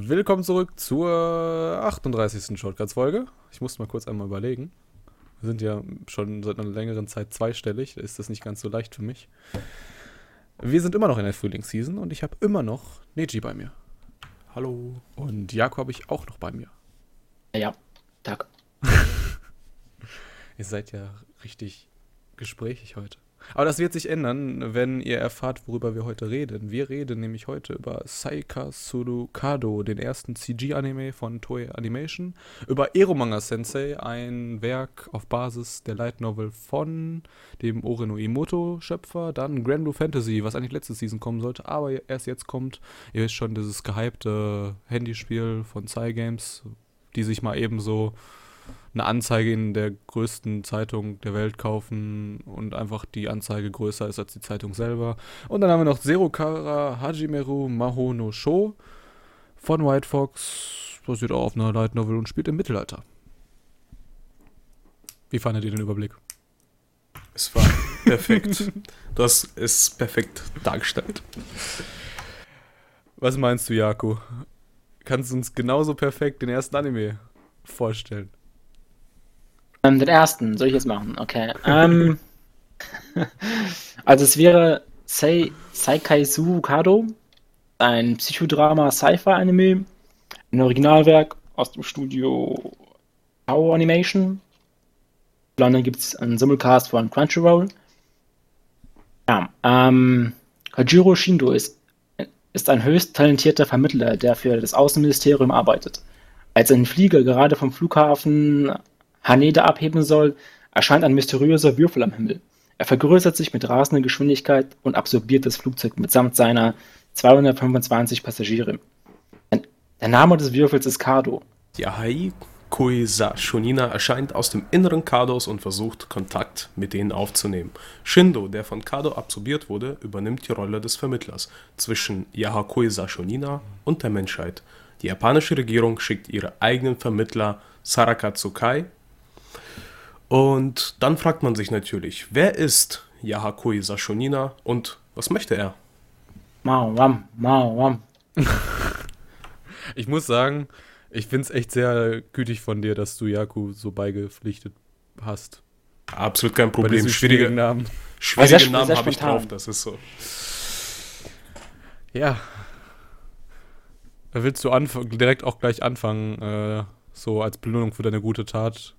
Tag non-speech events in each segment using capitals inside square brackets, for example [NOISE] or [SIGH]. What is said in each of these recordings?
Willkommen zurück zur 38. Shortcuts-Folge. Ich musste mal kurz einmal überlegen. Wir sind ja schon seit einer längeren Zeit zweistellig, da ist das nicht ganz so leicht für mich. Wir sind immer noch in der Frühlingsseason und ich habe immer noch Neji bei mir. Hallo. Und Jakob habe ich auch noch bei mir. Ja, Tag. [LAUGHS] Ihr seid ja richtig gesprächig heute. Aber das wird sich ändern, wenn ihr erfahrt, worüber wir heute reden. Wir reden nämlich heute über Saika Surukado, den ersten CG-Anime von Toei Animation, über Eromanga Sensei, ein Werk auf Basis der Light Novel von dem Oreno Imoto-Schöpfer, dann Grand Blue Fantasy, was eigentlich letzte Season kommen sollte, aber erst jetzt kommt. Ihr wisst schon, dieses gehypte Handyspiel von Cygames, die sich mal eben so eine Anzeige in der größten Zeitung der Welt kaufen und einfach die Anzeige größer ist als die Zeitung selber. Und dann haben wir noch Zerokara Hajimeru Maho no Sho von White Fox, basiert auch auf einer Light Novel und spielt im Mittelalter. Wie fandet ihr den Überblick? Es war [LAUGHS] perfekt. du hast es perfekt dargestellt. Was meinst du, Jako? Kannst du uns genauso perfekt den ersten Anime vorstellen? Ähm, den ersten, soll ich jetzt machen? Okay. [LAUGHS] Ähm, also es wäre Sei, Saikaisu Kado, ein Psychodrama Sci-Fi-Anime, ein Originalwerk aus dem Studio Power Animation. In London gibt es einen Simulcast von Crunchyroll. Ja, ähm, Hajiro Shindo ist, ist ein höchst talentierter Vermittler, der für das Außenministerium arbeitet. Als ein Flieger gerade vom Flughafen Haneda abheben soll, erscheint ein mysteriöser Würfel am Himmel. Er vergrößert sich mit rasender Geschwindigkeit und absorbiert das Flugzeug mitsamt seiner 225 Passagiere. Der Name des Würfels ist Kado. Yahai Koisa Shonina erscheint aus dem Inneren Kados und versucht, Kontakt mit denen aufzunehmen. Shindo, der von Kado absorbiert wurde, übernimmt die Rolle des Vermittlers zwischen Yahakoisa Shonina und der Menschheit. Die japanische Regierung schickt ihre eigenen Vermittler Saraka Tsukai und dann fragt man sich natürlich, wer ist Yahakui Sashonina und was möchte er? Mau, wam, mau, wam. ich muss sagen, ich finde es echt sehr gütig von dir, dass du Yaku so beigepflichtet hast. Absolut kein Problem. Schwierige Namen. Schwierige also Namen habe ich drauf, das ist so. Ja. Willst du direkt auch gleich anfangen, äh, so als Belohnung für deine gute Tat?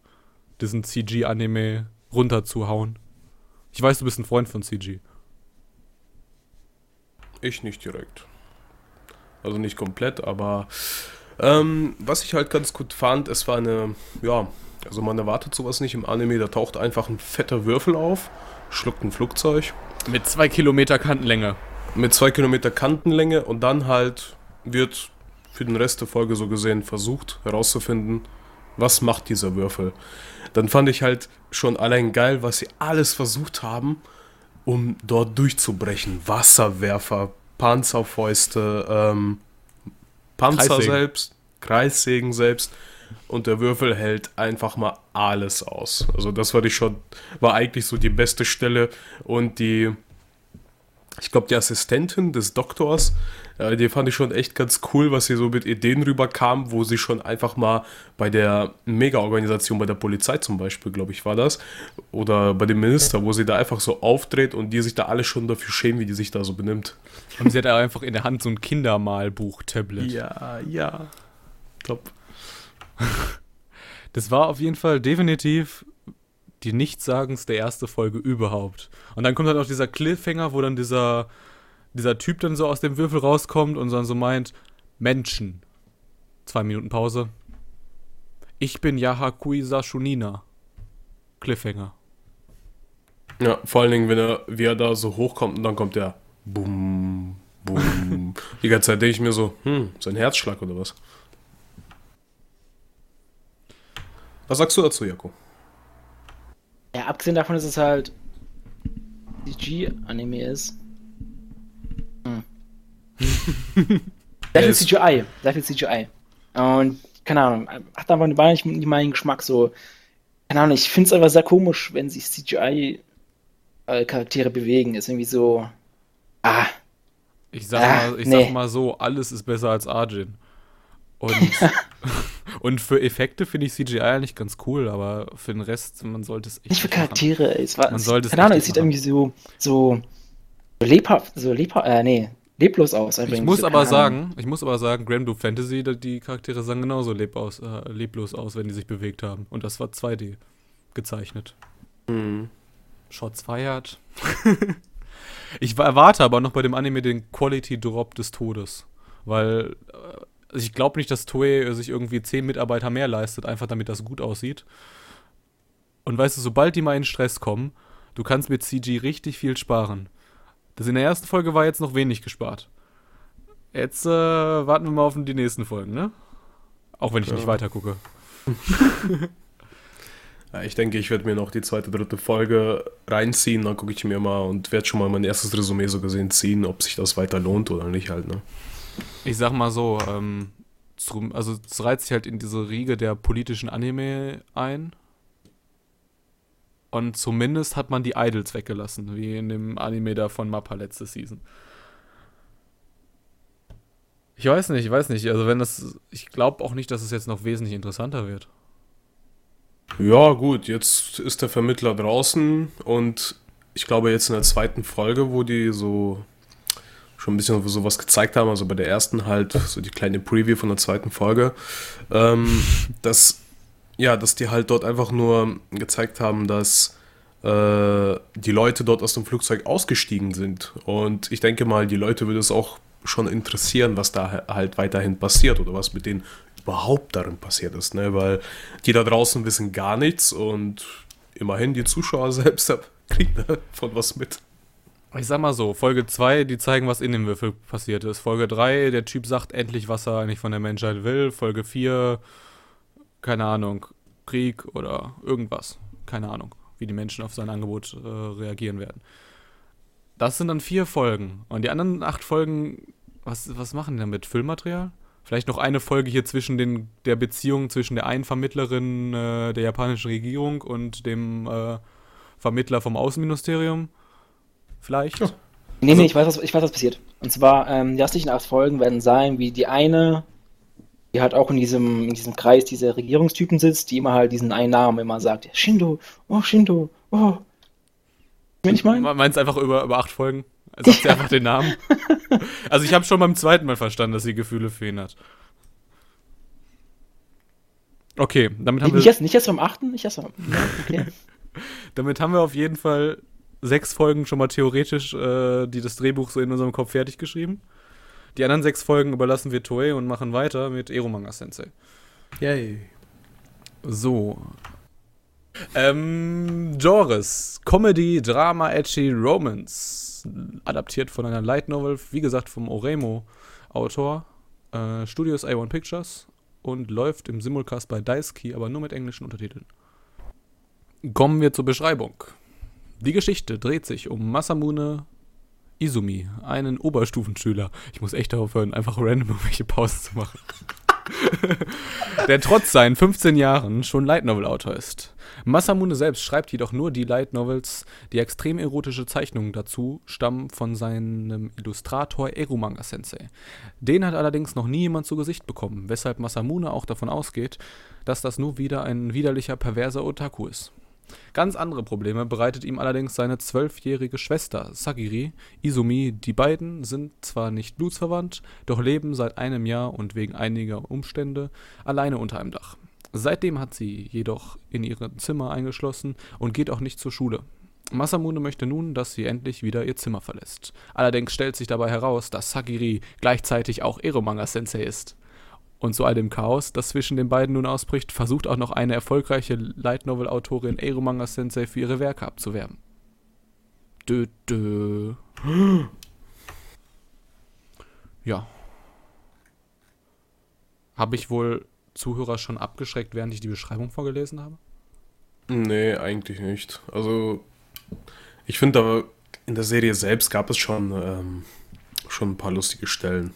Diesen CG-Anime runterzuhauen. Ich weiß, du bist ein Freund von CG. Ich nicht direkt. Also nicht komplett, aber ähm, was ich halt ganz gut fand, es war eine, ja, also man erwartet sowas nicht im Anime, da taucht einfach ein fetter Würfel auf, schluckt ein Flugzeug. Mit zwei Kilometer Kantenlänge. Mit zwei Kilometer Kantenlänge und dann halt wird für den Rest der Folge so gesehen versucht herauszufinden, was macht dieser Würfel dann fand ich halt schon allein geil, was sie alles versucht haben, um dort durchzubrechen. Wasserwerfer, Panzerfäuste, ähm, Panzer Kreissägen. selbst, Kreissägen selbst. Und der Würfel hält einfach mal alles aus. Also das war ich schon, war eigentlich so die beste Stelle. Und die, ich glaube, die Assistentin des Doktors, äh, die fand ich schon echt ganz cool, was sie so mit Ideen rüberkam, wo sie schon einfach mal bei der Mega-Organisation, bei der Polizei zum Beispiel, glaube ich, war das, oder bei dem Minister, wo sie da einfach so aufdreht und die sich da alle schon dafür schämen, wie die sich da so benimmt. Und sie hat einfach in der Hand so ein Kindermalbuch-Tablet. Ja, ja. Top. Das war auf jeden Fall definitiv die nichtssagendste erste Folge überhaupt. Und dann kommt halt auch dieser Cliffhanger, wo dann dieser dieser Typ dann so aus dem Würfel rauskommt und dann so meint, Menschen. Zwei Minuten Pause. Ich bin Yahakui Sashunina. Cliffhanger. Ja, vor allen Dingen, wenn er, wie er da so hochkommt und dann kommt der Bum, Bum. Die ganze Zeit denke ich mir so, hm, sein Herzschlag oder was? Was sagst du dazu, Jako? Ja, abgesehen davon, dass es halt CG-Anime ist, sehr viel CGI. Sehr viel CGI. Und keine Ahnung, hat aber nicht, nicht meinen Geschmack so. Keine Ahnung, ich finde es aber sehr komisch, wenn sich CGI-Charaktere bewegen. Ist irgendwie so. Ah. Ich sag, ah, mal, ich nee. sag mal so, alles ist besser als Arjin. Und, [LAUGHS] und für Effekte finde ich CGI eigentlich ganz cool, aber für den Rest, man sollte es echt Nicht für. Charaktere. Es war, Man sollte es keine Ahnung, es sieht machen. irgendwie so, so lebhaft, so lebhaft, äh, nee, leblos aus. einfach Ich muss aber sagen, ich muss aber sagen, Grand Blue Fantasy, die Charaktere sahen genauso leb aus, äh, leblos aus, wenn die sich bewegt haben. Und das war 2D gezeichnet. Mhm. Shots fired. [LAUGHS] ich wa- erwarte aber noch bei dem Anime den Quality Drop des Todes. Weil äh, ich glaube nicht, dass Toei sich irgendwie 10 Mitarbeiter mehr leistet, einfach damit das gut aussieht. Und weißt du, sobald die mal in Stress kommen, du kannst mit CG richtig viel sparen. Das in der ersten Folge war jetzt noch wenig gespart. Jetzt äh, warten wir mal auf die nächsten Folgen, ne? Auch wenn ich Ja. nicht weiter gucke. [LAUGHS] Ja, ich denke, ich werde mir noch die zweite, dritte Folge reinziehen, dann gucke ich mir mal und werde schon mal mein erstes Resümee so gesehen ziehen, ob sich das weiter lohnt oder nicht halt, ne? Ich sag mal so, ähm, also es reizt sich halt in diese Riege der politischen Anime ein. Und zumindest hat man die Idols weggelassen, wie in dem Anime da von Mappa letzte Season. Ich weiß nicht, ich weiß nicht. Also wenn das, ich glaube auch nicht, dass es jetzt noch wesentlich interessanter wird. Ja, gut, jetzt ist der Vermittler draußen und ich glaube jetzt in der zweiten Folge, wo die so schon ein bisschen sowas gezeigt haben, also bei der ersten halt so die kleine Preview von der zweiten Folge, ähm, [LAUGHS] dass ja, dass die halt dort einfach nur gezeigt haben, dass äh, die Leute dort aus dem Flugzeug ausgestiegen sind und ich denke mal, die Leute würde es auch schon interessieren, was da halt weiterhin passiert oder was mit denen überhaupt darin passiert ist, ne? Weil die da draußen wissen gar nichts und immerhin die Zuschauer [LAUGHS] selbst kriegen davon was mit. Ich sag mal so, Folge 2, die zeigen, was in dem Würfel passiert ist. Folge 3, der Typ sagt endlich, was er eigentlich von der Menschheit will. Folge 4, keine Ahnung, Krieg oder irgendwas. Keine Ahnung, wie die Menschen auf sein Angebot äh, reagieren werden. Das sind dann vier Folgen. Und die anderen acht Folgen, was, was machen die damit? Füllmaterial? Vielleicht noch eine Folge hier zwischen den, der Beziehung zwischen der einen Vermittlerin äh, der japanischen Regierung und dem äh, Vermittler vom Außenministerium. Vielleicht. Ja. Nee, nee, ich weiß, was, ich weiß, was passiert. Und zwar, ähm, die restlichen acht Folgen werden sein, wie die eine, die halt auch in diesem, in diesem Kreis dieser Regierungstypen sitzt, die immer halt diesen einen Namen immer sagt. Shindo, oh Shindo, oh. Wenn ich meine? Me- Meinst einfach über, über acht Folgen? Sagt sie einfach den Namen? [LAUGHS] Also ich habe schon beim zweiten Mal verstanden, dass sie Gefühle für ihn hat. Okay, damit haben Nicht wir, erst, nicht erst beim achten, nicht erst beim. Okay. [LAUGHS] damit haben wir auf jeden Fall sechs Folgen schon mal theoretisch, äh, die das Drehbuch so in unserem Kopf fertig geschrieben. Die anderen sechs Folgen überlassen wir Toei und machen weiter mit Eromanga Sensei. Yay. So. Ähm, Genres. Comedy, Drama, Edgy, Romance. Adaptiert von einer Light Novel, wie gesagt, vom Oremo-Autor. Äh, Studios A1 Pictures. Und läuft im Simulcast bei Daisuke, aber nur mit englischen Untertiteln. Kommen wir zur Beschreibung. Die Geschichte dreht sich um Masamune Izumi, einen Oberstufenschüler. Ich muss echt aufhören, einfach random irgendwelche Pausen zu machen. [LAUGHS] der trotz seinen 15 Jahren schon Light Novel Autor ist. Masamune selbst schreibt jedoch nur die Light Novels. Die extrem erotische Zeichnungen dazu stammen von seinem Illustrator Erumanga Sensei. Den hat allerdings noch nie jemand zu Gesicht bekommen, weshalb Masamune auch davon ausgeht, dass das nur wieder ein widerlicher, perverser Otaku ist. Ganz andere Probleme bereitet ihm allerdings seine zwölfjährige Schwester Sagiri Izumi. Die beiden sind zwar nicht blutsverwandt, doch leben seit einem Jahr und wegen einiger Umstände alleine unter einem Dach. Seitdem hat sie jedoch in ihrem Zimmer eingeschlossen und geht auch nicht zur Schule. Masamune möchte nun, dass sie endlich wieder ihr Zimmer verlässt. Allerdings stellt sich dabei heraus, dass Sagiri gleichzeitig auch Eromanga-Sensei ist. Und zu all dem Chaos, das zwischen den beiden nun ausbricht, versucht auch noch eine erfolgreiche Light Novel-Autorin Eromanga Sensei für ihre Werke abzuwerben. Dö, dö. Ja. Habe ich wohl Zuhörer schon abgeschreckt, während ich die Beschreibung vorgelesen habe? Nee, eigentlich nicht. Also, ich finde aber, in der Serie selbst gab es schon, ähm, schon ein paar lustige Stellen.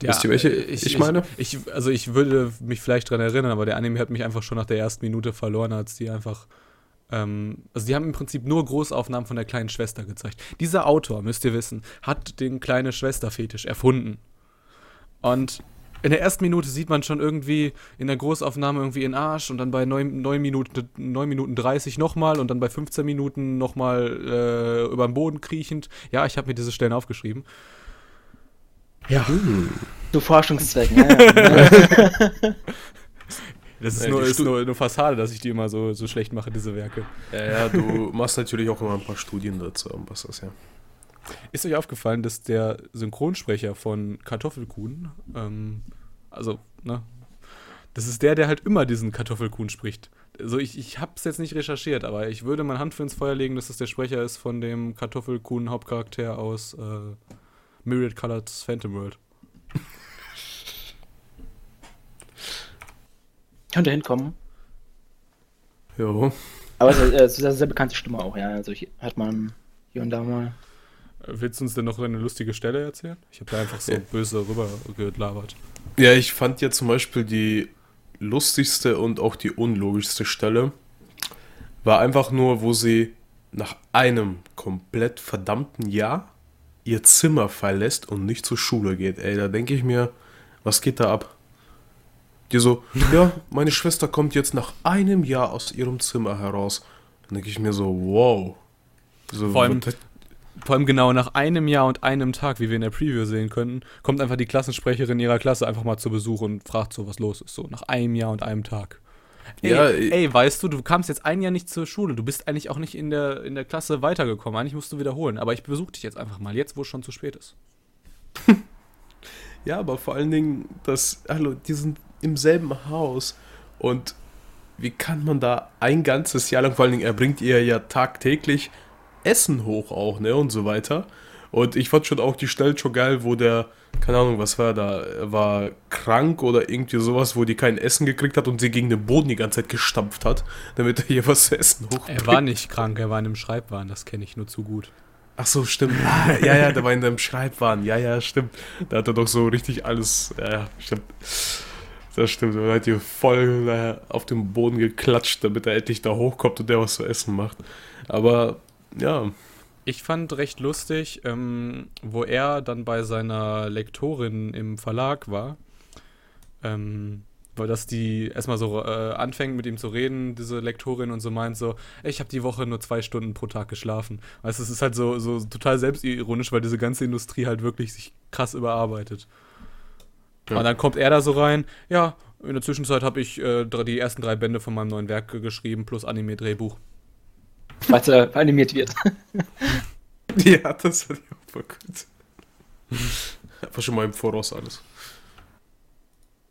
Wisst ihr, welche ich meine? Ich, ich, also ich würde mich vielleicht dran erinnern, aber der Anime hat mich einfach schon nach der ersten Minute verloren, als die einfach. Ähm, also die haben im Prinzip nur Großaufnahmen von der kleinen Schwester gezeigt. Dieser Autor, müsst ihr wissen, hat den kleine Schwester-Fetisch erfunden. Und In der ersten Minute sieht man schon irgendwie in der Großaufnahme irgendwie in Arsch und dann bei 9, 9, Minuten, 9 Minuten 30 nochmal und dann bei 15 Minuten nochmal äh, über den Boden kriechend. Ja, ich habe mir diese Stellen aufgeschrieben. Ja. Zu Forschungszwecken, [LAUGHS] ja, ja. [LAUGHS] Das ist, Ja, nur, ist nur eine Fassade, dass ich die immer so, so schlecht mache, diese Werke. Ja, ja, du machst natürlich auch immer ein paar Studien dazu, was das ja. Ist euch aufgefallen, dass der Synchronsprecher von Kartoffelkuhn, ähm, also, ne, das ist der, der halt immer diesen Kartoffelkuhn spricht. Also ich, ich hab's jetzt nicht recherchiert, aber ich würde meine Hand für ins Feuer legen, dass das der Sprecher ist von dem Kartoffelkuhn-Hauptcharakter aus äh, Myriad Colored Phantom World. Könnte hinkommen. Jo. Aber es ist, äh, es ist eine sehr bekannte Stimme auch, ja. Also hier hat man hier und da mal. Willst du uns denn noch eine lustige Stelle erzählen? Ich habe da einfach so Ja. böse rüber gelabert. Ja, ich fand ja zum Beispiel die lustigste und auch die unlogischste Stelle war einfach nur, wo sie nach einem komplett verdammten Jahr ihr Zimmer verlässt und nicht zur Schule geht. Ey, da denke ich mir, was geht da ab? Die so, [LAUGHS] ja, meine Schwester kommt jetzt nach einem Jahr aus ihrem Zimmer heraus. Dann denke ich mir so, wow. So, Vor allem- Vor allem genau nach einem Jahr und einem Tag, wie wir in der Preview sehen könnten, kommt einfach die Klassensprecherin ihrer Klasse einfach mal zu Besuch und fragt so, was los ist. So, nach einem Jahr und einem Tag. Ey, Ja, ey, weißt du, du kamst jetzt ein Jahr nicht zur Schule. Du bist eigentlich auch nicht in der, in der Klasse weitergekommen. Eigentlich musst du wiederholen. Aber ich besuche dich jetzt einfach mal, jetzt, wo es schon zu spät ist. Ja, aber vor allen Dingen, das, hallo, die sind im selben Haus und wie kann man da ein ganzes Jahr lang, vor allen Dingen, er bringt ihr ja tagtäglich Essen hoch auch, ne, und so weiter. Und ich fand schon auch die Stelle schon geil, wo der, keine Ahnung, was war da, war krank oder irgendwie sowas, wo die kein Essen gekriegt hat und sie gegen den Boden die ganze Zeit gestampft hat, damit er hier was zu essen hochbringt. Er war nicht krank, er war in einem Schreibwahn. Das kenne ich nur zu gut. Ach so, stimmt. [LAUGHS] Ah, ja, ja, der war in deinem Schreibwahn. Ja, ja, stimmt. Da hat er doch so richtig alles. Ja, ja, stimmt. Das stimmt. Er hat hier voll äh, auf den Boden geklatscht, damit er endlich da hochkommt und der was zu essen macht. Aber ja, Ich fand recht lustig, ähm, wo er dann bei seiner Lektorin im Verlag war, ähm, weil das die erstmal so äh, anfängt mit ihm zu reden, diese Lektorin, und so meint so, "Ey, ich habe die Woche nur zwei Stunden pro Tag geschlafen. Du, es ist halt so, so total selbstironisch, weil diese ganze Industrie halt wirklich sich krass überarbeitet. Ja. Und dann kommt er da so rein, ja, in der Zwischenzeit habe ich äh, die ersten drei Bände von meinem neuen Werk geschrieben, plus Anime-Drehbuch. Falls er animiert wird. [LAUGHS] ja, das ich auch voll gut. Einfach schon mal im Voraus alles.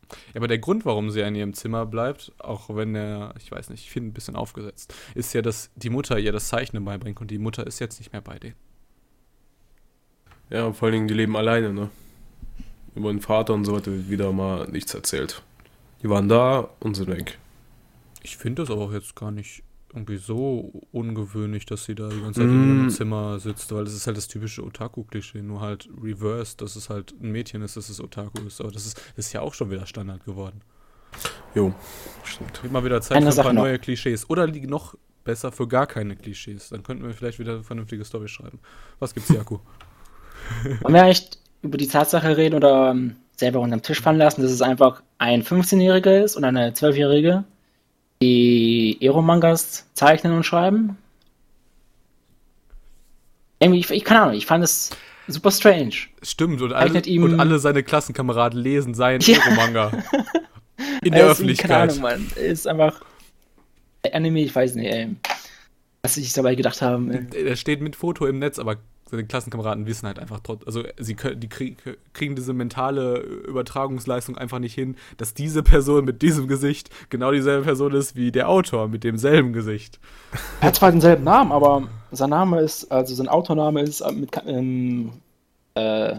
Ja, aber der Grund, warum sie in ihrem Zimmer bleibt, auch wenn er, ich weiß nicht, ich finde ein bisschen aufgesetzt, ist ja, dass die Mutter ihr das Zeichnen beibringt und die Mutter ist jetzt nicht mehr bei denen. Ja, und vor allen Dingen, die leben alleine, ne? Über den Vater und so weiter wird wieder mal nichts erzählt. Die waren da und sind weg. Ich finde das aber auch jetzt gar nicht irgendwie so ungewöhnlich, dass sie da die ganze Zeit in ihrem Mm. Zimmer sitzt, weil das ist halt das typische Otaku-Klischee, nur halt reversed, dass es halt ein Mädchen ist, dass es Otaku ist. Aber das ist, das ist ja auch schon wieder Standard geworden. Jo, stimmt. Mal wieder Zeit Eine für ein paar noch. neue Klischees. Oder noch besser für gar keine Klischees. Dann könnten wir vielleicht wieder eine vernünftige Story schreiben. Was gibt's, Jaku? [LAUGHS] [LAUGHS] Wollen wir echt über die Tatsache reden oder ähm, selber unterm Tisch fallen lassen, dass es einfach ein 15-Jähriger ist und eine 12-Jährige, die Ero-Mangas zeichnen und schreiben? Irgendwie, ich, ich keine Ahnung, ich fand es super strange. Stimmt, und alle, und alle seine Klassenkameraden lesen seinen [LAUGHS] Ja. Ero-Manga. In [LAUGHS] Er der Keine Öffentlichkeit. Ahnung, Mann. Ist einfach. Anime, ich weiß nicht, ey. Was sich dabei gedacht haben. ey. Der steht mit Foto im Netz, aber seine Klassenkameraden wissen halt einfach trotzdem, also sie können, die krieg, kriegen diese mentale Übertragungsleistung einfach nicht hin, dass diese Person mit diesem Gesicht genau dieselbe Person ist wie der Autor mit demselben Gesicht. Er hat zwar denselben Namen, aber sein Name ist, also sein Autorname ist äh, mit ähm, äh,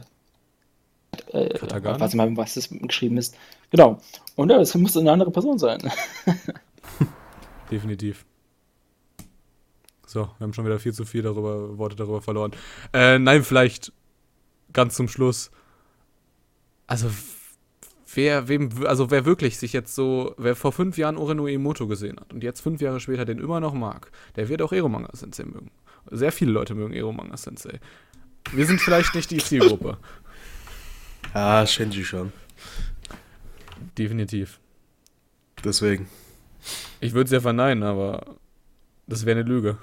äh, Katagana? weiß ich mal, was das geschrieben ist. Genau. Und ja, das muss eine andere Person sein. [LAUGHS] Definitiv. So, wir haben schon wieder viel zu viel darüber, Worte darüber verloren. Äh, nein, vielleicht ganz zum Schluss. Also, wer, wem, also wer wirklich sich jetzt so, wer vor fünf Jahren Oreno Emoto gesehen hat und jetzt fünf Jahre später den immer noch mag, der wird auch Ero-Manga Sensei mögen. Sehr viele Leute mögen Ero-Manga Sensei. Wir sind vielleicht nicht die Zielgruppe. [LAUGHS] Ah, Shenji schon. Definitiv. Deswegen. Ich würde es ja verneinen, aber das wäre eine Lüge.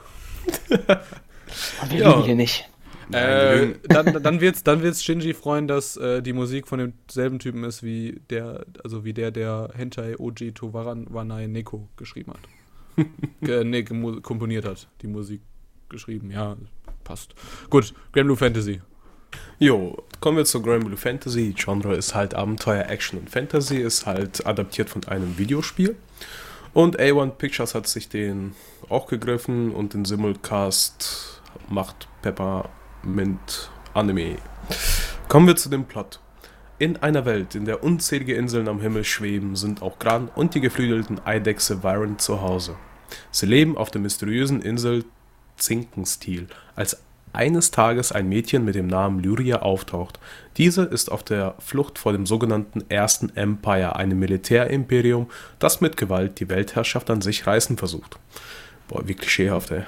[LAUGHS] Und wir Ja. lügen hier nicht. Äh, [LAUGHS] dann, dann wird's, dann wird's Shinji freuen, dass äh, die Musik von demselben Typen ist wie der, also wie der, der Hentai Oji Towaran Wanai Neko geschrieben hat. [LAUGHS] Ge- nee, komponiert hat. Die Musik geschrieben, ja, passt. Gut, Grand Blue Fantasy. Jo, kommen wir zu Grand Blue Fantasy. Genre ist halt Abenteuer, Action und Fantasy, ist halt adaptiert von einem Videospiel. Und A1 Pictures hat sich den auch gegriffen und den Simulcast macht Peppermint Anime. Kommen wir zu dem Plot. In einer Welt, in der unzählige Inseln am Himmel schweben, sind auch Gran und die geflügelten Eidechse Viren zu Hause. Sie leben auf der mysteriösen Insel Zinkenstil, als eines Tages ein Mädchen mit dem Namen Lyria auftaucht. Diese ist auf der Flucht vor dem sogenannten Ersten Empire, einem Militärimperium, das mit Gewalt die Weltherrschaft an sich reißen versucht. Boah, wie klischeehaft, ey.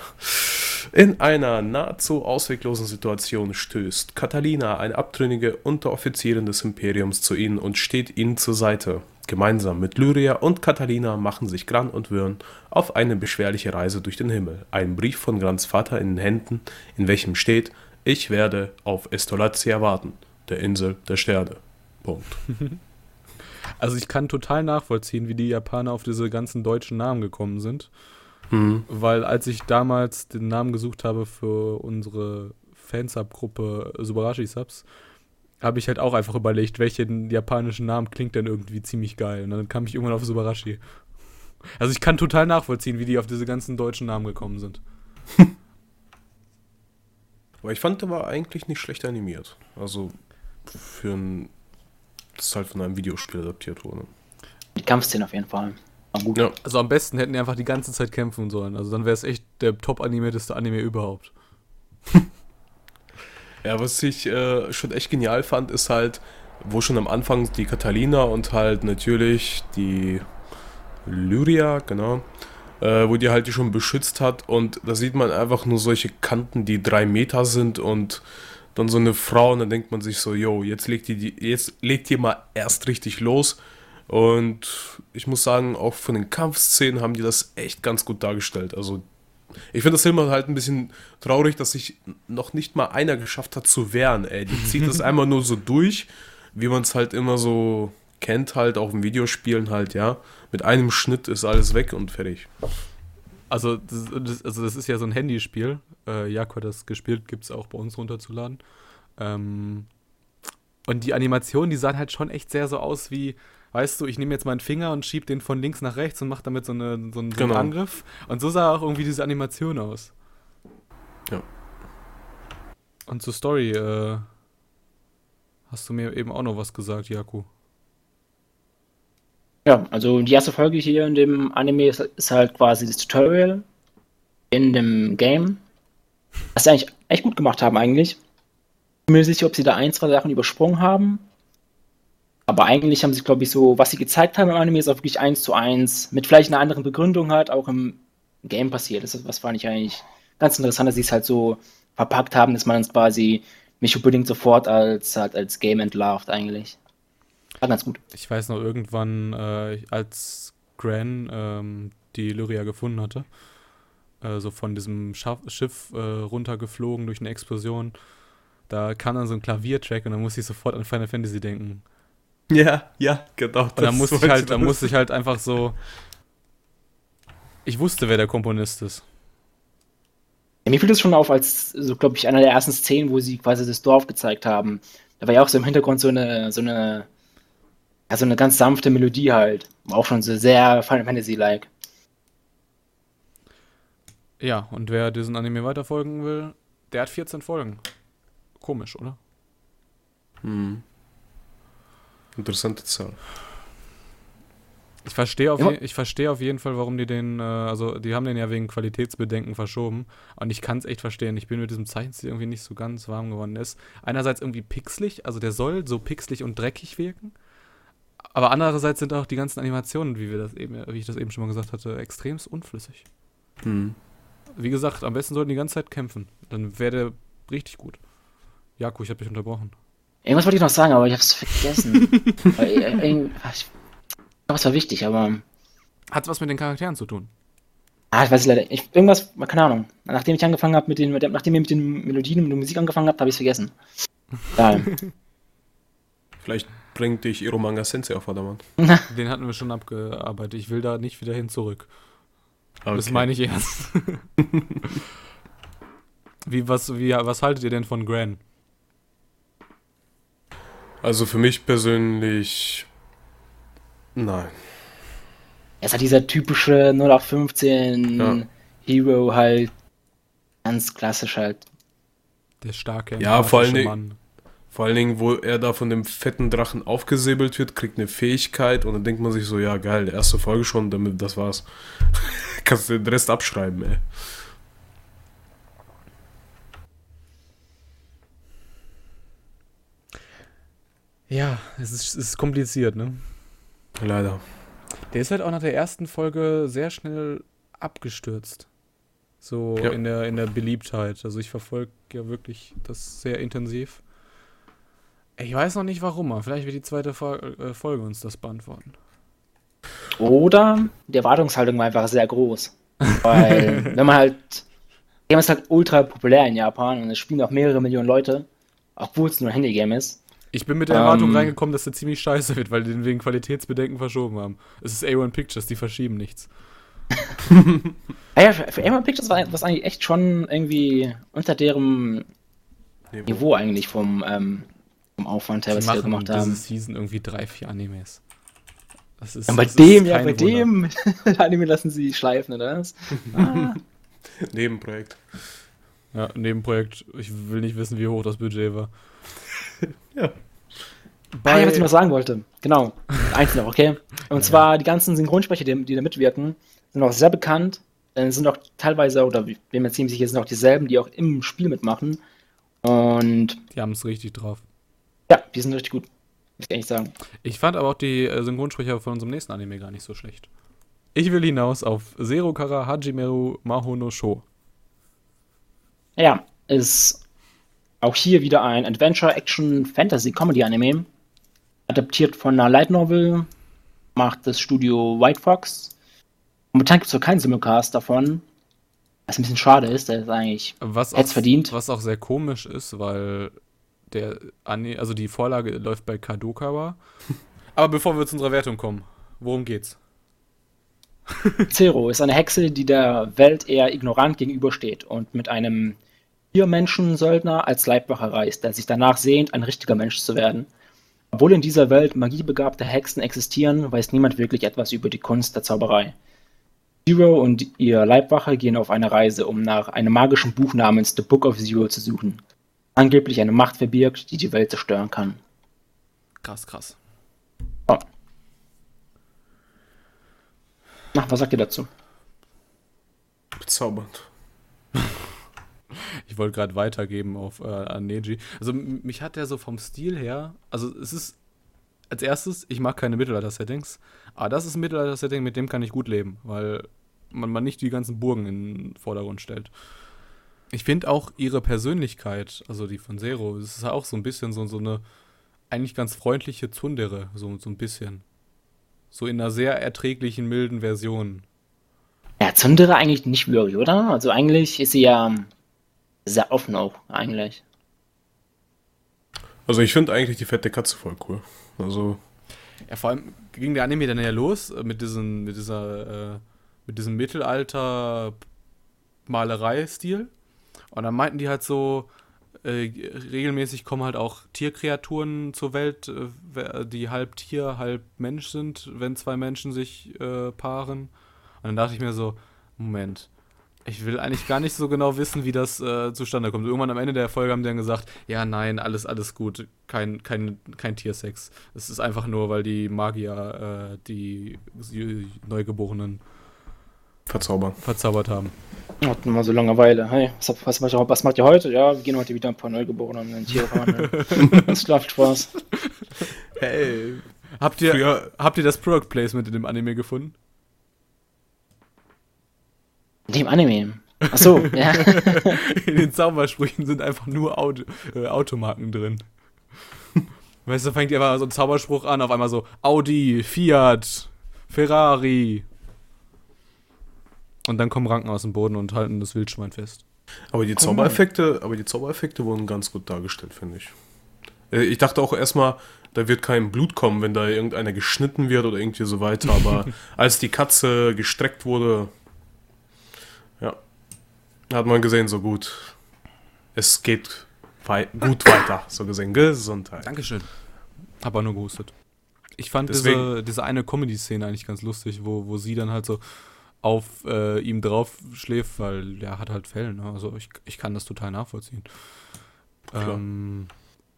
In einer nahezu ausweglosen Situation stößt Catalina, eine abtrünnige Unteroffizierin des Imperiums, zu ihnen und steht ihnen zur Seite. Gemeinsam mit Lyria und Catalina machen sich Gran und Wirn auf eine beschwerliche Reise durch den Himmel. Ein Brief von Grans Vater in den Händen, in welchem steht: Ich werde auf Estolatia warten, der Insel der Sterne. Punkt. [LAUGHS] Also ich kann total nachvollziehen, wie die Japaner auf diese ganzen deutschen Namen gekommen sind. Hm. Weil als ich damals den Namen gesucht habe für unsere Fansub-Gruppe Subarashi-Subs, habe ich halt auch einfach überlegt, welchen japanischen Namen klingt denn irgendwie ziemlich geil. Und dann kam ich irgendwann auf Subarashi. Also ich kann total nachvollziehen, wie die auf diese ganzen deutschen Namen gekommen sind. [LAUGHS] Aber ich fand, der war eigentlich nicht schlecht animiert. Also für ein. Das halt von einem Videospiel adaptiert wurde. Die Kampfszene auf jeden Fall. Ja. Also am besten hätten die einfach die ganze Zeit kämpfen sollen. Also dann wäre es echt der top animierteste Anime überhaupt. [LAUGHS] Ja, was ich äh, schon echt genial fand, ist halt, wo schon am Anfang die Catalina und halt natürlich die Lyria, genau, äh, wo die halt die schon beschützt hat und da sieht man einfach nur solche Kanten, die drei Meter sind und dann so eine Frau und dann denkt man sich so, yo, jetzt legt die, jetzt legt die mal erst richtig los und ich muss sagen, auch von den Kampfszenen haben die das echt ganz gut dargestellt. Also ich finde das immer halt ein bisschen traurig, dass sich noch nicht mal einer geschafft hat zu wehren, ey. Die zieht das [LAUGHS] einmal nur so durch, wie man es halt immer so kennt, halt auch in Videospielen halt, ja. Mit einem Schnitt ist alles weg und fertig. Also das, das, also das ist ja so ein Handyspiel. Äh, Jakob hat das gespielt, gibt es auch bei uns runterzuladen. Ähm, und die Animationen, die sahen halt schon echt sehr so aus wie, weißt du, ich nehme jetzt meinen Finger und schieb den von links nach rechts und mache damit so, eine, so, einen, so einen Genau. Angriff. Und so sah auch irgendwie diese Animation aus. Ja. Und zur Story, äh, hast du mir eben auch noch was gesagt, Jaku. Ja, also die erste Folge hier in dem Anime ist, ist halt quasi das Tutorial in dem Game. Was sie eigentlich echt gut gemacht haben eigentlich. Ich bin mir nicht sicher, ob sie da ein, zwei Sachen übersprungen haben. Aber eigentlich haben sie, glaube ich, so, was sie gezeigt haben im Anime, ist auch wirklich eins zu eins, mit vielleicht einer anderen Begründung halt auch im Game passiert. Das was fand ich eigentlich ganz interessant, dass sie es halt so verpackt haben, dass man es quasi nicht unbedingt sofort als, halt als Game entlarvt eigentlich. War ganz gut. Ich weiß noch, irgendwann, äh, als Gran ähm, die Lyria gefunden hatte, äh, so von diesem Schaff Schiff äh, runtergeflogen durch eine Explosion, da kam dann so ein Klaviertrack und dann musste ich sofort an Final Fantasy denken. Ja, ja, genau. Und dann musste ich halt, dann musste ich halt einfach so. Ich wusste, wer der Komponist ist. Ja, mir fiel das schon auf, als, so glaube ich, einer der ersten Szenen, wo sie quasi das Dorf gezeigt haben. Da war ja auch so im Hintergrund so eine, so eine, ja, so eine ganz sanfte Melodie halt. Auch schon so sehr Final Fantasy-like. Ja, und wer diesen Anime weiterfolgen will, der hat 14 Folgen. Komisch, oder? Hm. Interessante Zahl. Ich verstehe auf, Ja. je- ich verstehe auf jeden Fall, warum die den, äh, also die haben den ja wegen Qualitätsbedenken verschoben. Und ich kann es echt verstehen. Ich bin mit diesem Zeichenstil irgendwie nicht so ganz warm geworden. Der ist einerseits irgendwie pixelig, also der soll so pixelig und dreckig wirken. Aber andererseits sind auch die ganzen Animationen, wie wir das eben, wie ich das eben schon mal gesagt hatte, extremst unflüssig. Hm. Wie gesagt, am besten sollten die ganze Zeit kämpfen. Dann wäre der richtig gut. Jaku, ich habe dich unterbrochen. Irgendwas wollte ich noch sagen, aber ich hab's vergessen. [LAUGHS] Weil, äh, ich, Das war wichtig, aber. Hat was mit den Charakteren zu tun? Ah, ich weiß es leider. Ich, irgendwas, keine Ahnung. Nachdem ich angefangen habe mit den, mit, nachdem ihr mit den Melodien und der Musik angefangen habt, habe ich es vergessen. Ja. [LAUGHS] Vielleicht bringt dich Iromanga Sensei auf Vordermann. [LAUGHS] Den hatten wir schon abgearbeitet. Ich will da nicht wieder hin zurück. Okay. Das meine ich ernst. wie, was, wie, was haltet ihr denn von Gran? Also für mich persönlich. Nein. Er ist halt dieser typische 0815 Ja. Hero halt. Ganz klassisch halt. Der starke, Ja, vor allen Dingen- Vor allen Dingen, wo er da von dem fetten Drachen aufgesäbelt wird, kriegt eine Fähigkeit und dann denkt man sich so, ja geil, erste Folge schon, damit das war's. [LAUGHS] Kannst du den Rest abschreiben, ey. Ja, es ist, es ist kompliziert, ne? Leider. Der ist halt auch nach der ersten Folge sehr schnell abgestürzt. So Ja. in, der, in der Beliebtheit. Also ich verfolge ja wirklich das sehr intensiv. Ich weiß noch nicht warum, aber vielleicht wird die zweite äh, Folge uns das beantworten. Oder die Erwartungshaltung war einfach sehr groß. Weil, [LAUGHS] wenn man halt. Game ist halt ultra populär in Japan und es spielen auch mehrere Millionen Leute, obwohl es nur ein Handygame ist. Ich bin mit der Erwartung Ähm. reingekommen, dass der ziemlich scheiße wird, weil die den wegen Qualitätsbedenken verschoben haben. Es ist A1 Pictures, die verschieben nichts. Ah ja, für, für Amazon Pictures war was eigentlich echt schon irgendwie unter deren Niveau eigentlich vom, ähm, vom Aufwand her, was sie gemacht diese haben. Season irgendwie drei, vier Animes. Das ist, Ja, bei das ist dem, ja, kein bei Wunder. dem [LAUGHS] Anime lassen sie schleifen, oder was? [LAUGHS] Ah, Nebenprojekt. Ja, Nebenprojekt. Ich will nicht wissen, wie hoch das Budget war. Ja. ah, ja, was ich noch sagen wollte. Genau. Eins noch, okay? Und zwar die ganzen Synchronsprecher, die, die da mitwirken, sind auch sehr bekannt. Äh, sind auch teilweise, oder ich bin mir ziemlich sicher, sind auch dieselben, die auch im Spiel mitmachen. Und Die haben es richtig drauf. ja, die sind richtig gut. Muss ich ehrlich sagen. Ich fand aber auch die äh, Synchronsprecher von unserem nächsten Anime gar nicht so schlecht. Ich will hinaus auf Zero Kara Hajimeru Mahono Sho. Ja, ist auch hier wieder ein Adventure-Action-Fantasy-Comedy-Anime. Adaptiert von einer Light Novel. Macht das Studio White Fox. Momentan gibt es noch keinen Simulcast davon. Was ein bisschen schade ist, der ist eigentlich. Was auch, verdient. was auch sehr komisch ist, weil der Anime, also die Vorlage läuft bei Kadokawa. [LAUGHS] aber bevor wir zu unserer Wertung kommen, worum geht's? Zero ist eine Hexe, die der Welt eher ignorant gegenübersteht und mit einem Tiermenschen-Söldner als Leibwache reist, der sich danach sehnt, ein richtiger Mensch zu werden. Obwohl in dieser Welt magiebegabte Hexen existieren, weiß niemand wirklich etwas über die Kunst der Zauberei. Zero und ihr Leibwache gehen auf eine Reise, um nach einem magischen Buch namens The Book of Zero zu suchen. Angeblich eine Macht verbirgt, die die Welt zerstören kann. Krass, krass. Oh. Na, was sagt ihr dazu? Bezaubernd. [LAUGHS] Ich wollte gerade weitergeben auf äh, an Neji. Also mich hat der so vom Stil her, also es ist als erstes, ich mag keine Mittelalter-Settings, aber das ist ein Mittelalter-Setting, mit dem kann ich gut leben, weil man, man nicht die ganzen Burgen in den Vordergrund stellt. Ich finde auch ihre Persönlichkeit, also die von Zero, es ist auch so ein bisschen so, so eine eigentlich ganz freundliche Tsundere, so, so ein bisschen. So in einer sehr erträglichen, milden Version. Ja, Tsundere eigentlich nicht wirklich, oder? Also eigentlich ist sie ja sehr offen auch, eigentlich. Also ich finde eigentlich die fette Katze voll cool. Also, Ja, vor allem ging der Anime dann ja los äh, mit diesem, mit dieser, äh, mit diesem Mittelalter-Malerei-Stil. Und dann meinten die halt so, äh, regelmäßig kommen halt auch Tierkreaturen zur Welt, äh, die halb Tier, halb Mensch sind, wenn zwei Menschen sich äh, paaren. Und dann dachte ich mir so, Moment, ich will eigentlich gar nicht so genau wissen, wie das äh, zustande kommt. Irgendwann am Ende der Folge haben die dann gesagt, ja, nein, alles, alles gut, kein, kein, kein Tiersex. Es ist einfach nur, weil die Magier äh, die Neugeborenen verzaubern. verzaubert haben. Hatten wir so Langeweile. Hey, was, was, was, was macht ihr heute? Ja, wir gehen heute wieder ein paar Neugeborene in Tiere verwandeln. [LAUGHS] das schlaft Spaß. Hey. Habt ihr, Früher, habt ihr das Product Placement in dem Anime gefunden? In dem Anime. [LAUGHS] Achso, ja. In den Zaubersprüchen sind einfach nur Auto, äh, Automarken drin. Weißt du, fängt einfach so ein Zauberspruch an, auf einmal so Audi, Fiat, Ferrari. Und dann kommen Ranken aus dem Boden und halten das Wildschwein fest. Aber die Zaubereffekte, aber die Zaubereffekte wurden ganz gut dargestellt, finde ich. Äh, Ich dachte auch erstmal, da wird kein Blut kommen, wenn da irgendeiner geschnitten wird oder irgendwie so weiter. Aber [LAUGHS] als die Katze gestreckt wurde, hat man gesehen, so gut. Es geht wei gut weiter, so gesehen. Gesundheit. Dankeschön. Aber nur gehustet. Ich fand Deswegen- diese, diese eine Comedy-Szene eigentlich ganz lustig, wo, wo sie dann halt so auf äh, ihm drauf schläft, weil der hat halt Fällen. Ne? Also ich, ich kann das total nachvollziehen. Ähm,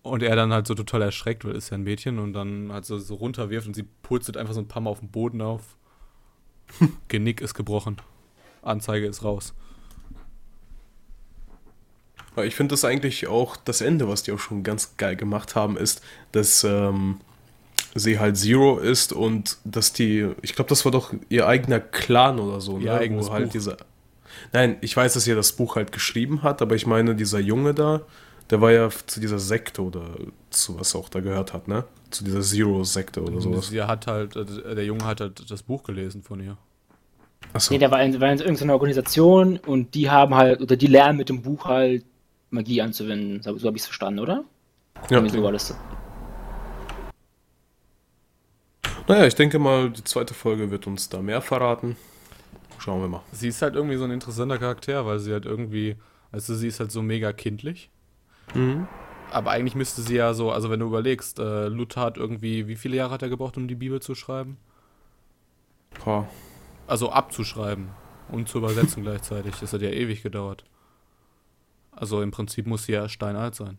und er dann halt so total erschreckt, weil ist ja ein Mädchen und dann halt so, so runterwirft und sie pulstet einfach so ein paar Mal auf den Boden auf. [LAUGHS] Genick ist gebrochen. Anzeige ist raus. Aber ich finde das eigentlich auch das Ende, was die auch schon ganz geil gemacht haben, ist, dass ähm, sie halt Zero ist und dass die, ich glaube, das war doch ihr eigener Clan oder so, Ihr ne? Wo halt Buch. dieser. Nein, ich weiß, dass ihr das Buch halt geschrieben hat, aber ich meine, dieser Junge da, der war ja zu dieser Sekte oder zu was auch da gehört hat, ne? Zu dieser Zero-Sekte oder sowas. Sie hat halt, äh, der Junge hat halt das Buch gelesen von ihr. Achso. Nee, der war in, war in irgendeiner Organisation und die haben halt, oder die lernen mit dem Buch halt Magie anzuwenden. So, so habe ich es verstanden, oder? Ja, Irgendwie so war das. naja, ich denke mal, die zweite Folge wird uns da mehr verraten. Schauen wir mal. Sie ist halt irgendwie so ein interessanter Charakter, weil sie halt irgendwie, du, sie ist halt so mega kindlich. Mhm. Aber eigentlich müsste sie ja so, also wenn du überlegst, äh, Luther hat irgendwie, wie viele Jahre hat er gebraucht, um die Bibel zu schreiben? Boah. Also abzuschreiben und zu übersetzen [LAUGHS] gleichzeitig. Das hat ja ewig gedauert. Also im Prinzip muss sie ja steinalt sein.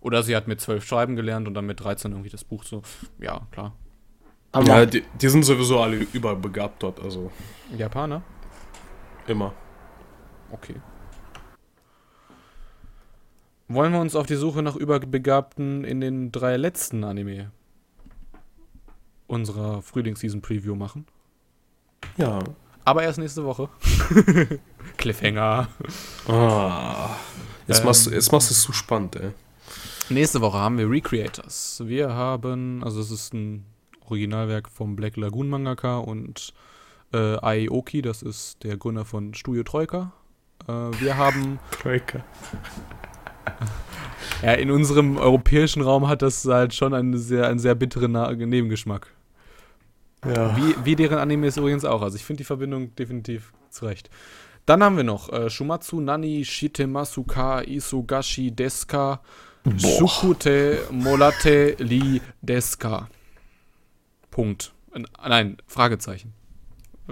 Oder sie hat mit zwölf schreiben gelernt und dann mit 13 irgendwie das Buch so. Ja, klar. Aber Ja, die, die sind sowieso alle überbegabt dort, also Japaner? immer. Okay. Wollen wir uns auf die Suche nach Überbegabten in den drei letzten Anime unserer Frühlingsseason-Preview machen? Ja. Aber erst nächste Woche. [LAUGHS] Cliffhanger. Ah. Jetzt, Ähm. machst, du- jetzt machst du es zu spannend, ey. Nächste Woche haben wir Recreators. Wir haben, also es ist ein Originalwerk vom Black Lagoon Mangaka und äh, Aoki, das ist der Gründer von Studio Troika. Äh, wir haben [LAUGHS] Troika. Ja, in unserem europäischen Raum hat das halt schon einen sehr, einen sehr bitteren Nebengeschmack. Ja. Wie, wie deren Animes übrigens auch. Also ich finde die Verbindung definitiv zurecht. Dann haben wir noch äh, Shumatsu Nani Shitemasuka Isugashi Deska Shukute Molate Li Deska. Punkt. Nein, Fragezeichen.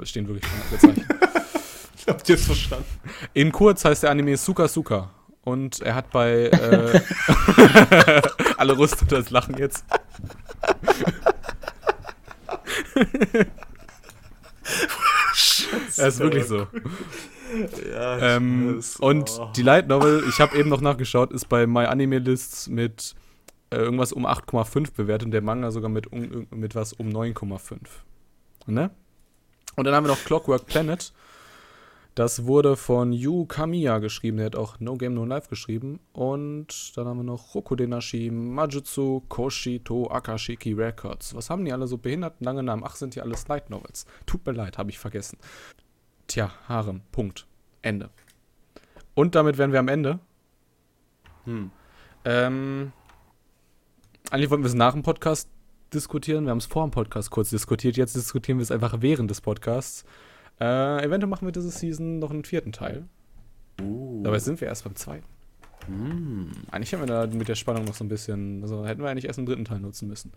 Stehen wirklich Fragezeichen. Habt ihr es verstanden? In kurz heißt der Anime Suka Suka. Und er hat bei. Äh, [LAUGHS] [LAUGHS] alle rüstet das Lachen jetzt. Er ist wirklich so. Ja, Ähm, und die Light Novel, ich habe eben noch nachgeschaut, ist bei My Anime Lists mit äh, irgendwas um 8,5 bewertet und der Manga sogar mit, um, mit was um 9,5. Ne? Und dann haben wir noch Clockwork Planet. Das wurde von Yu Kamiya geschrieben. Der hat auch No Game No Life geschrieben. Und dann haben wir noch Rokudenashi, Majutsu, Koshito, Akashiki Records. Was haben die alle so behinderten lange Namen? Ach, sind die alles Light Novels. Tut mir leid, habe ich vergessen. Tja, Harem. Punkt. Ende. Und damit wären wir am Ende. Hm. Ähm, eigentlich wollten wir es nach dem Podcast diskutieren. Wir haben es vor dem Podcast kurz diskutiert. Jetzt diskutieren wir es einfach während des Podcasts. Äh, eventuell machen wir diese Season noch einen vierten Teil. Uh. Dabei sind wir erst beim zweiten. Hm. Eigentlich haben wir da mit der Spannung noch so ein bisschen. Also hätten wir eigentlich erst einen dritten Teil nutzen müssen.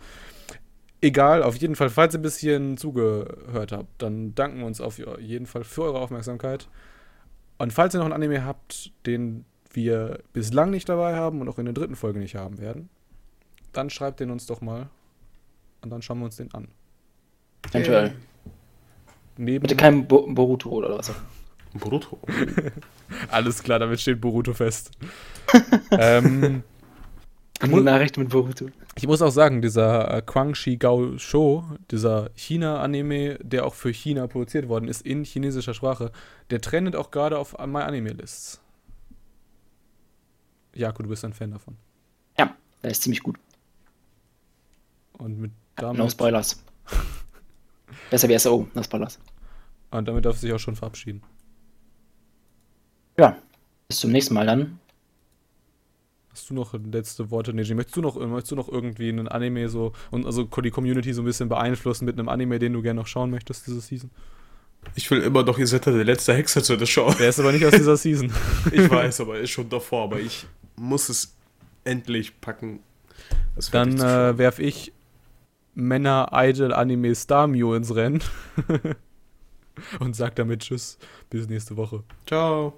Egal, auf jeden Fall, falls ihr bis hierhin zugehört habt, dann danken wir uns auf jeden Fall für eure Aufmerksamkeit. Und falls ihr noch einen Anime habt, den wir bislang nicht dabei haben und auch in der dritten Folge nicht haben werden, dann schreibt den uns doch mal. Und dann schauen wir uns den an. eventuell. Neben Bitte kein Bo Boruto oder was. Brutto. [LAUGHS] Alles klar, damit steht Boruto fest. [LAUGHS] ähm, Eine Nachricht mit Boruto. Ich muss auch sagen, dieser äh, Kwangshi Gao Show, dieser China-Anime, der auch für China produziert worden ist, in chinesischer Sprache, der trendet auch gerade auf My Anime Lists. Jako, du bist ein Fan davon. Ja, der ist ziemlich gut. Und mit No damit, Spoilers. Besser wie SO, das Palast. Und damit darf sich auch schon verabschieden. Ja, bis zum nächsten Mal dann. Hast du noch letzte Worte, Neji? Möchtest du noch, möchtest du noch irgendwie einen Anime so und also die Community so ein bisschen beeinflussen mit einem Anime, den du gerne noch schauen möchtest diese Season? Ich will immer noch Isetta, der letzte Hexer zu der Show. Der ist aber nicht aus dieser Season. [LAUGHS] Ich weiß, aber ist schon davor, aber ich muss es endlich packen. Dann äh, schauen. werf ich Männer Idol Anime Star Mew ins Rennen. [LAUGHS] und sag damit Tschüss. Bis nächste Woche. Ciao.